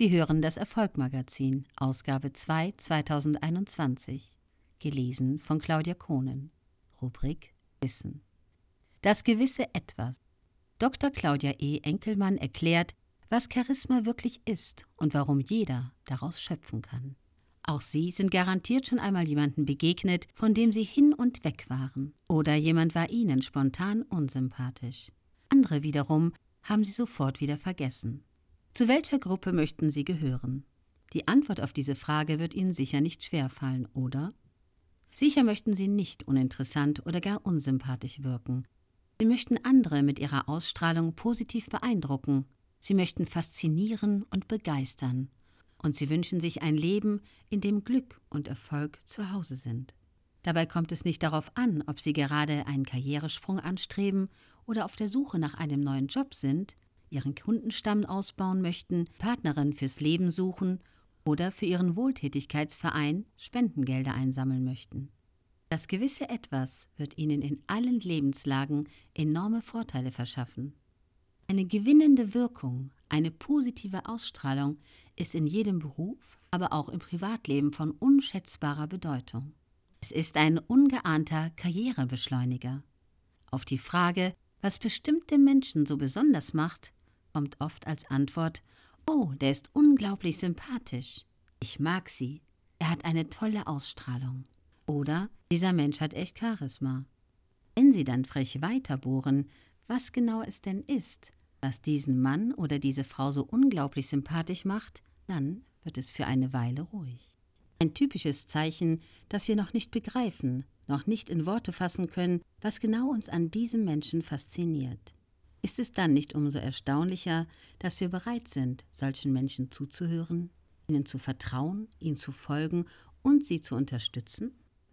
Sie hören das Erfolgmagazin, Ausgabe 2 2021, gelesen von Claudia Kohnen. Rubrik Wissen. Das gewisse Etwas. Dr. Claudia E. Enkelmann erklärt, was Charisma wirklich ist und warum jeder daraus schöpfen kann. Auch Sie sind garantiert schon einmal jemanden begegnet, von dem Sie hin und weg waren. Oder jemand war Ihnen spontan unsympathisch. Andere wiederum haben Sie sofort wieder vergessen. Zu welcher Gruppe möchten Sie gehören? Die Antwort auf diese Frage wird Ihnen sicher nicht schwerfallen, oder? Sicher möchten Sie nicht uninteressant oder gar unsympathisch wirken. Sie möchten andere mit Ihrer Ausstrahlung positiv beeindrucken. Sie möchten faszinieren und begeistern. Und Sie wünschen sich ein Leben, in dem Glück und Erfolg zu Hause sind. Dabei kommt es nicht darauf an, ob Sie gerade einen Karrieresprung anstreben oder auf der Suche nach einem neuen Job sind, ihren Kundenstamm ausbauen möchten, Partnerin fürs Leben suchen oder für ihren Wohltätigkeitsverein Spendengelder einsammeln möchten. Das gewisse Etwas wird ihnen in allen Lebenslagen enorme Vorteile verschaffen. Eine gewinnende Wirkung, eine positive Ausstrahlung ist in jedem Beruf, aber auch im Privatleben von unschätzbarer Bedeutung. Es ist ein ungeahnter Karrierebeschleuniger. Auf die Frage, was bestimmte Menschen so besonders macht, kommt oft als Antwort Oh, der ist unglaublich sympathisch. Ich mag sie. Er hat eine tolle Ausstrahlung. Oder dieser Mensch hat echt Charisma. Wenn Sie dann frech weiterbohren, was genau es denn ist, was diesen Mann oder diese Frau so unglaublich sympathisch macht, dann wird es für eine Weile ruhig. Ein typisches Zeichen, dass wir noch nicht begreifen, noch nicht in Worte fassen können, was genau uns an diesem Menschen fasziniert. Ist es dann nicht umso erstaunlicher, dass wir bereit sind, solchen Menschen zuzuhören, ihnen zu vertrauen, ihnen zu folgen und sie zu unterstützen?